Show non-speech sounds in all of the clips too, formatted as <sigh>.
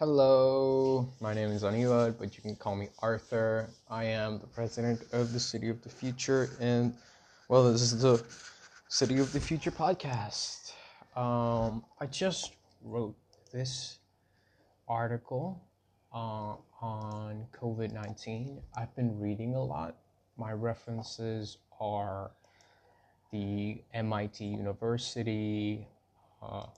Hello, my name is Anivad, but you can call me Arthur. I am the president of the City of the Future, and well, this is the City of the Future podcast. Um, I just wrote this article uh, on COVID 19. I've been reading a lot. My references are the MIT University, uh,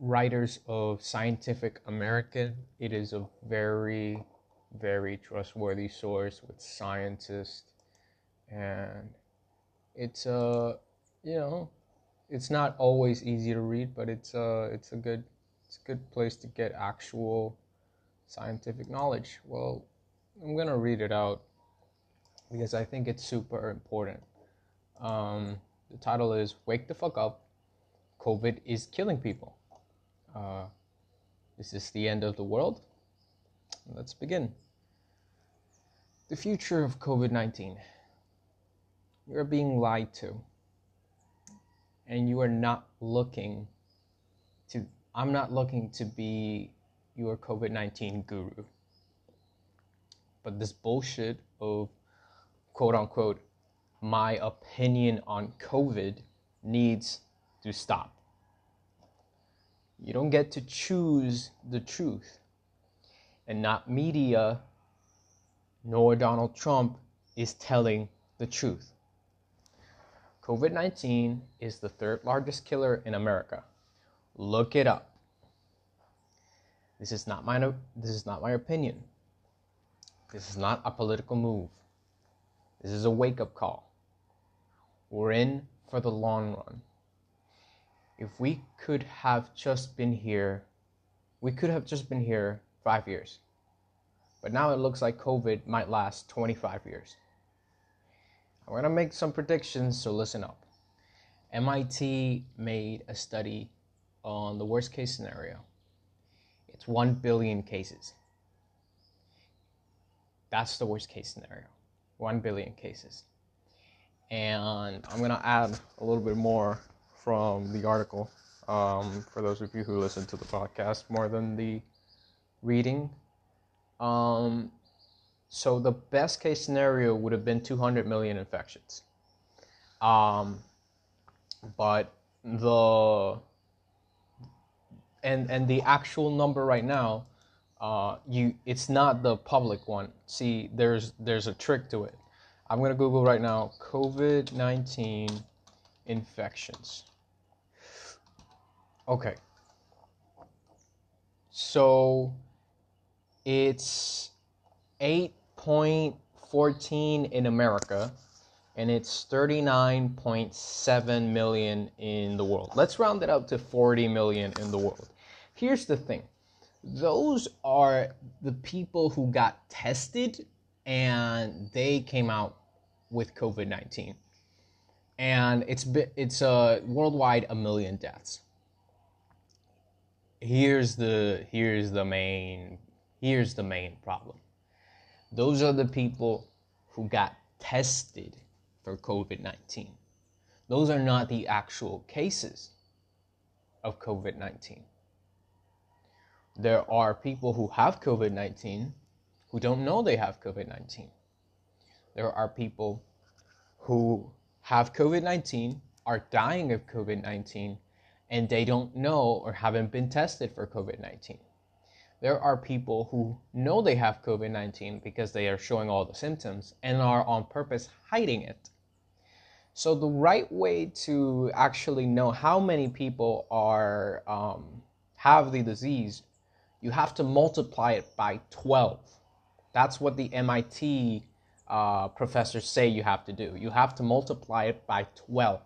writers of Scientific American. It is a very, very trustworthy source with scientists, and it's a, you know, it's not always easy to read, but it's a, it's a good, it's a good place to get actual scientific knowledge. Well, I'm gonna read it out because I think it's super important. Um, the title is "Wake the Fuck Up." COVID is killing people. Uh, is this the end of the world? Let's begin. The future of COVID 19. You are being lied to. And you are not looking to, I'm not looking to be your COVID 19 guru. But this bullshit of quote unquote, my opinion on COVID needs to stop. You don't get to choose the truth. And not media nor Donald Trump is telling the truth. COVID 19 is the third largest killer in America. Look it up. This is not my this is not my opinion. This is not a political move. This is a wake-up call. We're in for the long run if we could have just been here, we could have just been here five years. But now it looks like COVID might last 25 years. I'm going to make some predictions, so listen up. MIT made a study on the worst case scenario. It's 1 billion cases. That's the worst case scenario. 1 billion cases. And I'm going to add a little bit more from the article um, for those of you who listen to the podcast more than the reading. Um, so the best case scenario would have been 200 million infections. Um, but the and and the actual number right now, uh, you it's not the public one. See, there's there's a trick to it. I'm gonna Google right now COVID 19 infections. Okay. So it's 8.14 in America and it's 39.7 million in the world. Let's round it up to 40 million in the world. Here's the thing those are the people who got tested and they came out with COVID 19. And it's, it's uh, worldwide a million deaths here's the here's the main here's the main problem. Those are the people who got tested for COVID-19. Those are not the actual cases of COVID-19. There are people who have COVID-19 who don't know they have COVID-19. There are people who have COVID 19, are dying of COVID 19, and they don't know or haven't been tested for COVID 19. There are people who know they have COVID 19 because they are showing all the symptoms and are on purpose hiding it. So, the right way to actually know how many people are um, have the disease, you have to multiply it by 12. That's what the MIT uh, professors say you have to do. You have to multiply it by 12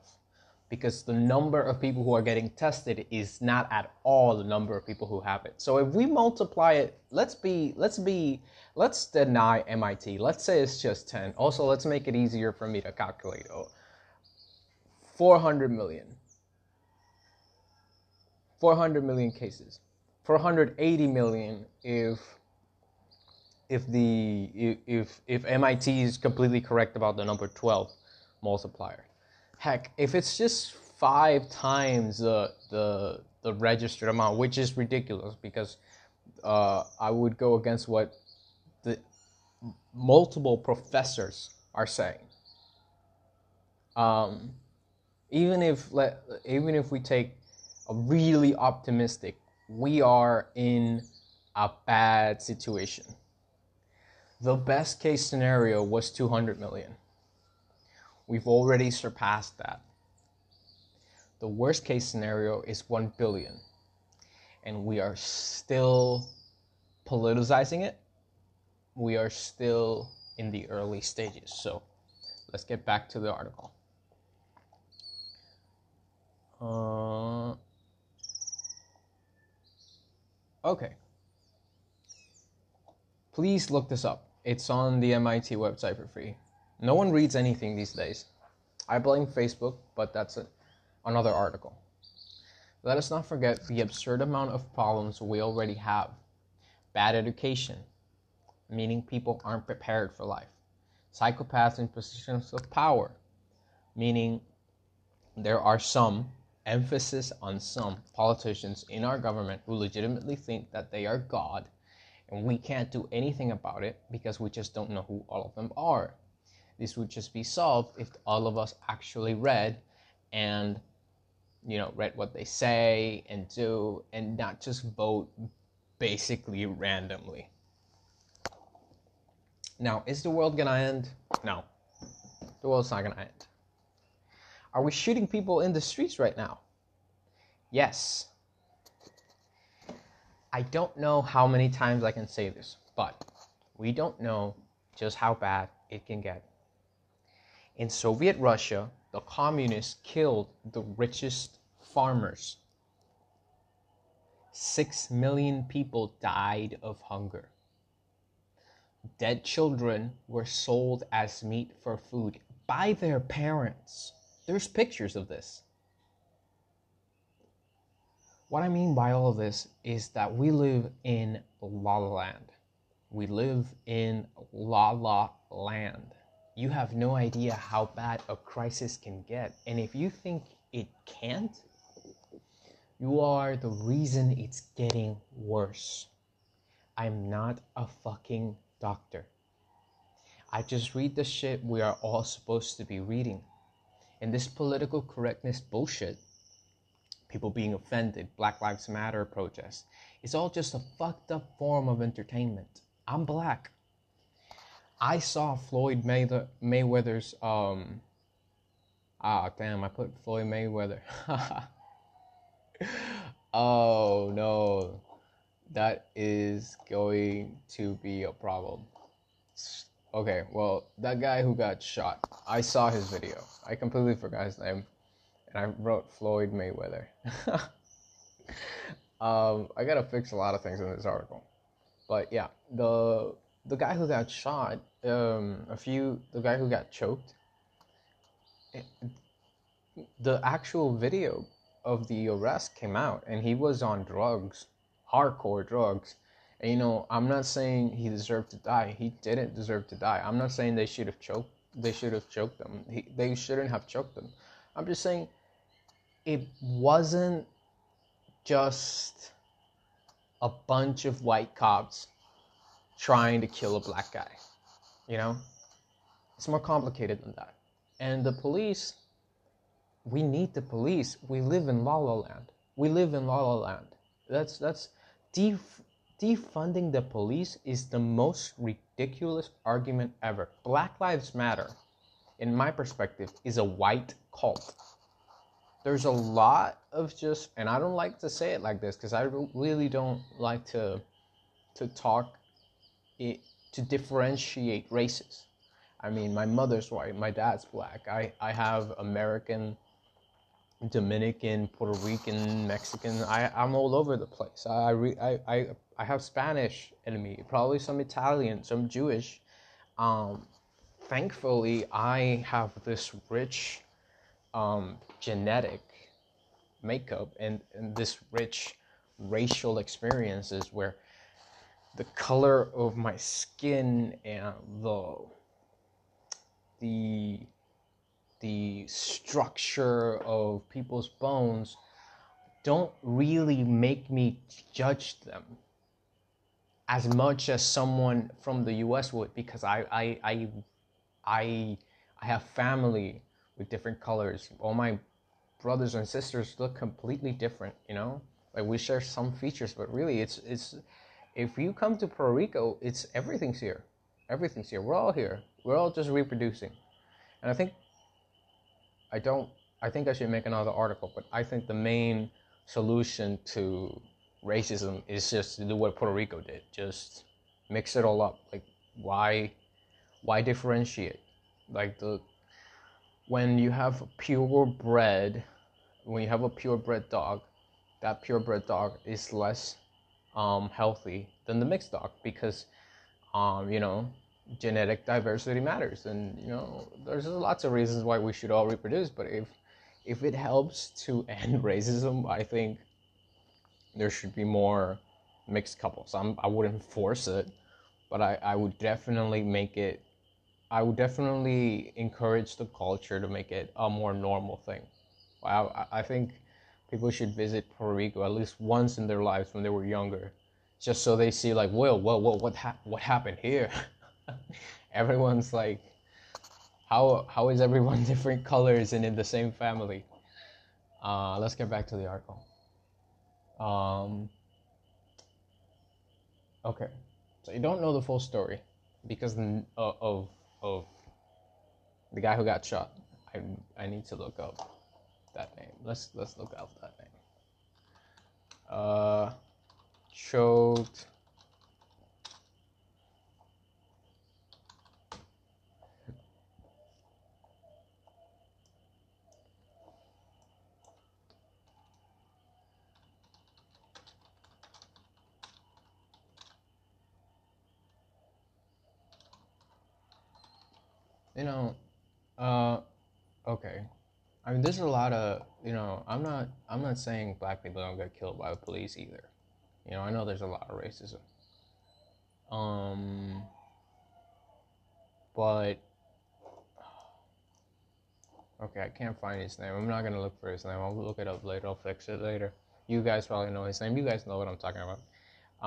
because the number of people who are getting tested is not at all the number of people who have it. So if we multiply it, let's be let's be let's deny MIT. Let's say it's just 10. Also, let's make it easier for me to calculate. Oh, 400 million. 400 million cases. 480 million if if the if if MIT is completely correct about the number 12 multiplier heck, if it's just five times the the the registered amount, which is ridiculous because uh, I would go against what the multiple professors are saying. Um, even if let even if we take a really optimistic, we are in a bad situation. The best case scenario was 200 million. We've already surpassed that. The worst case scenario is 1 billion. And we are still politicizing it. We are still in the early stages. So let's get back to the article. Uh, okay. Please look this up. It's on the MIT website for free. No one reads anything these days. I blame Facebook, but that's a, another article. Let us not forget the absurd amount of problems we already have. Bad education, meaning people aren't prepared for life. Psychopaths in positions of power, meaning there are some, emphasis on some, politicians in our government who legitimately think that they are God and we can't do anything about it because we just don't know who all of them are. This would just be solved if all of us actually read and you know read what they say and do and not just vote basically randomly. Now, is the world gonna end? No. The world's not gonna end. Are we shooting people in the streets right now? Yes. I don't know how many times I can say this, but we don't know just how bad it can get. In Soviet Russia, the communists killed the richest farmers. Six million people died of hunger. Dead children were sold as meat for food by their parents. There's pictures of this. What I mean by all of this is that we live in La La Land. We live in La La Land. You have no idea how bad a crisis can get. And if you think it can't, you are the reason it's getting worse. I'm not a fucking doctor. I just read the shit we are all supposed to be reading. And this political correctness bullshit people being offended, Black Lives Matter protests. It's all just a fucked up form of entertainment. I'm black. I saw Floyd Mayweather, Mayweather's um ah damn I put Floyd Mayweather. <laughs> oh no. That is going to be a problem. Okay, well, that guy who got shot, I saw his video. I completely forgot his name and I wrote Floyd Mayweather. <laughs> um, I gotta fix a lot of things in this article, but yeah, the the guy who got shot, um, a few, the guy who got choked, the actual video of the arrest came out, and he was on drugs, hardcore drugs. And you know, I'm not saying he deserved to die. He didn't deserve to die. I'm not saying they should have choked. They should have choked them. He, they shouldn't have choked them. I'm just saying it wasn't just a bunch of white cops trying to kill a black guy. You know? It's more complicated than that. And the police, we need the police. We live in La La Land. We live in La La Land. That's that's def- defunding the police is the most ridiculous argument ever. Black Lives Matter, in my perspective, is a white cult there's a lot of just and i don't like to say it like this because i really don't like to to talk it to differentiate races. I mean my mother's white my dad's black. I i have american dominican puerto rican mexican. I i'm all over the place. I re, I, I i have spanish in me probably some italian some jewish. Um thankfully i have this rich um, genetic makeup and, and this rich racial experiences where the color of my skin and the the the structure of people's bones don't really make me judge them as much as someone from the US would because I I I I, I have family with different colors. All my brothers and sisters look completely different, you know? Like we share some features, but really it's it's if you come to Puerto Rico, it's everything's here. Everything's here. We're all here. We're all just reproducing. And I think I don't I think I should make another article, but I think the main solution to racism is just to do what Puerto Rico did. Just mix it all up. Like why why differentiate? Like the when you have purebred when you have a purebred dog, that purebred dog is less um, healthy than the mixed dog because um, you know genetic diversity matters. And you know there's lots of reasons why we should all reproduce but if if it helps to <laughs> end racism i think there should be more mixed couples. I'm, i wouldn't force it but I, I would definitely make it i would definitely encourage the culture to make it a more normal thing. I, I think people should visit puerto rico at least once in their lives when they were younger just so they see like well well, well what, ha- what happened here? <laughs> Everyone's like how how is everyone <laughs> different colors and in the same family? Uh, let's get back to the article. Um, okay. So you don't know the full story because uh, of of the guy who got shot. I i need to look up that name. Let's let's look up that name. Uh choked you know, uh, mean, there's a lot of, you know, I'm not, I'm not saying black people don't get killed by the police either. You know, I know there's a lot of racism. Um, but okay, I can't find his name. I'm not gonna look for his name. I'll look it up later. I'll fix it later. You guys probably know his name. You guys know what I'm talking about.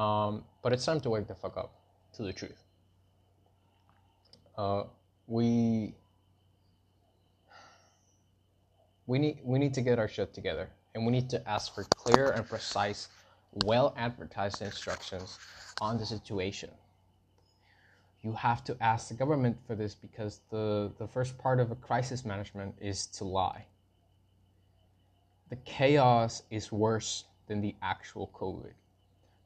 Um, but it's time to wake the fuck up to the truth. Uh, we we need we need to get our shit together and we need to ask for clear and precise well advertised instructions on the situation. You have to ask the government for this because the the first part of a crisis management is to lie. The chaos is worse than the actual covid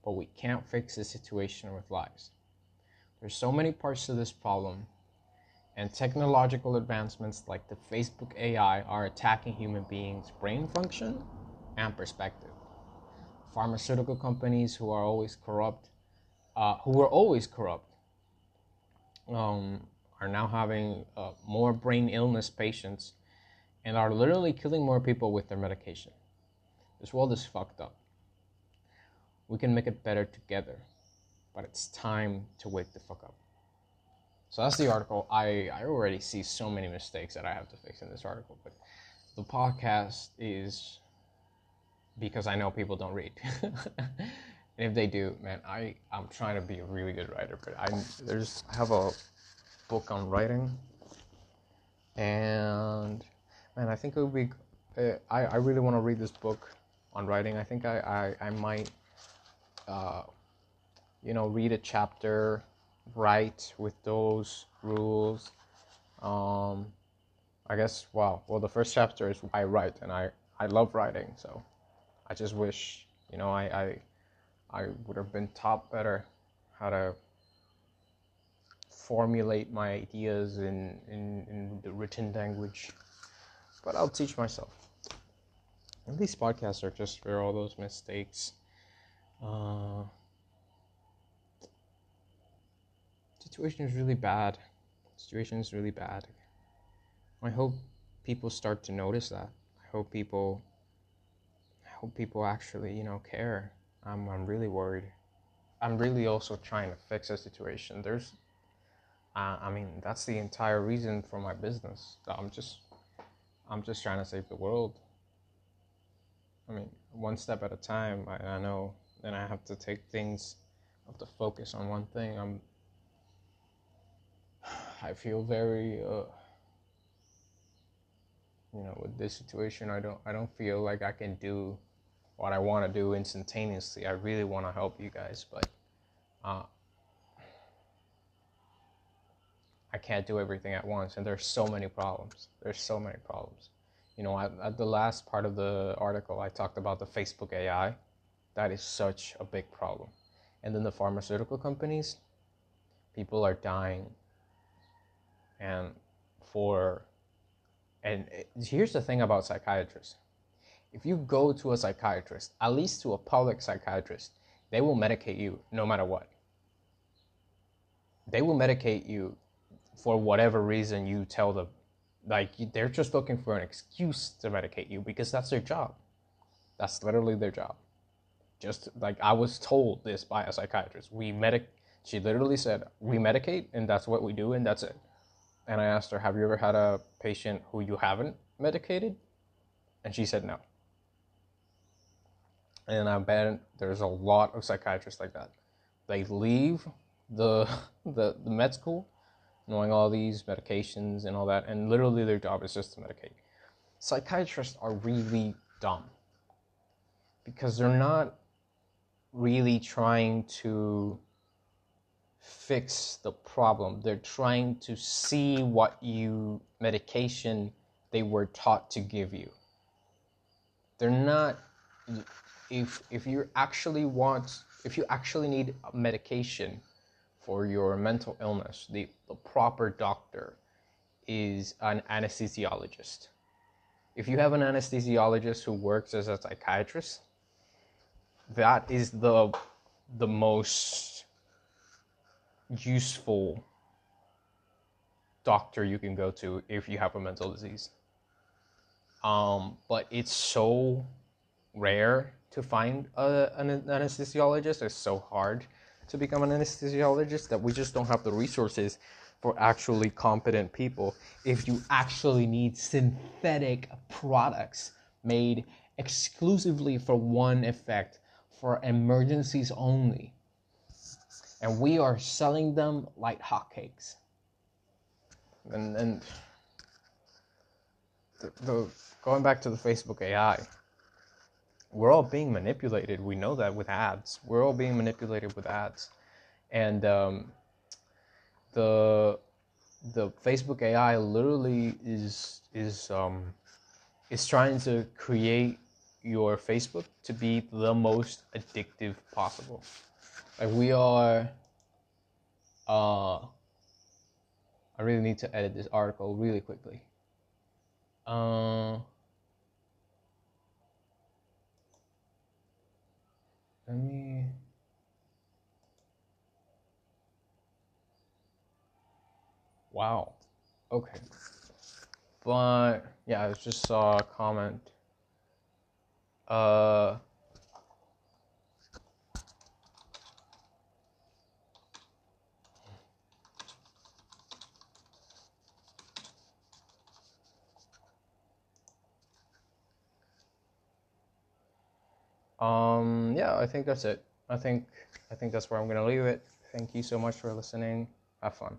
but we can't fix the situation with lies. There's so many parts to this problem and technological advancements like the Facebook AI are attacking human beings' brain function and perspective. Pharmaceutical companies who are always corrupt, uh, who were always corrupt, um, are now having uh, more brain illness patients and are literally killing more people with their medication. This world is fucked up. We can make it better together, but it's time to wake the fuck up. So that's the article. I, I already see so many mistakes that I have to fix in this article, but the podcast is because I know people don't read. <laughs> and if they do, man, I, I'm trying to be a really good writer, but I there's I have a book on writing and man, I think it would be uh, I, I really want to read this book on writing. I think I, I, I might uh, you know read a chapter write with those rules. Um, I guess wow. Well, the first chapter is I write, and I I love writing, so I just wish you know I I, I would have been taught better how to formulate my ideas in, in, in the written language. But I'll teach myself. And these podcasts are just for all those mistakes. Uh, situation is really bad. situation is really bad. I hope people start to notice that. I hope people I hope people actually, you know, care. I'm I'm really worried. I'm really also trying to fix a situation. There's uh, I mean, that's the entire reason for my business. I'm just I'm just trying to save the world. I mean, one step at a time. I, I know then I have to take things have to focus on one thing. I'm I feel very uh, you know with this situation I don't I don't feel like I can do what I want to do instantaneously. I really want to help you guys, but uh, I can't do everything at once, and there's so many problems. There's so many problems. You know, at, at the last part of the article, I talked about the Facebook AI. That is such a big problem. And then the pharmaceutical companies, people are dying. And for, and here's the thing about psychiatrists if you go to a psychiatrist, at least to a public psychiatrist, they will medicate you no matter what. They will medicate you for whatever reason you tell them. Like they're just looking for an excuse to medicate you because that's their job. That's literally their job. Just like I was told this by a psychiatrist. We medic she literally said, We medicate and that's what we do and that's it. And I asked her, Have you ever had a patient who you haven't medicated? And she said no. And I bet there's a lot of psychiatrists like that. They leave the <laughs> the, the med school knowing all these medications and all that, and literally their job is just to medicate. Psychiatrists are really dumb because they're not really trying to fix the problem. They're trying to see what you medication they were taught to give you. They're not if if you actually want if you actually need medication for your mental illness, the, the proper doctor is an anesthesiologist. If you have an anesthesiologist who works as a psychiatrist, that is the the most useful doctor you can go to if you have a mental disease. Um, but it's so rare to find a, an anesthesiologist. It's so hard to become an anesthesiologist that we just don't have the resources for actually competent people if you actually need synthetic products made exclusively for one effect for emergencies only and we are selling them like hotcakes and and the, the going back to the facebook ai we're all being manipulated. We know that with ads. We're all being manipulated with ads, and um, the the Facebook AI literally is is um, is trying to create your Facebook to be the most addictive possible. Like we are. Uh, I really need to edit this article really quickly. Uh, Let me. Wow. Okay. But yeah, I just saw a comment. Uh. Um, yeah, I think that's it. I think I think that's where I'm gonna leave it. Thank you so much for listening. Have fun.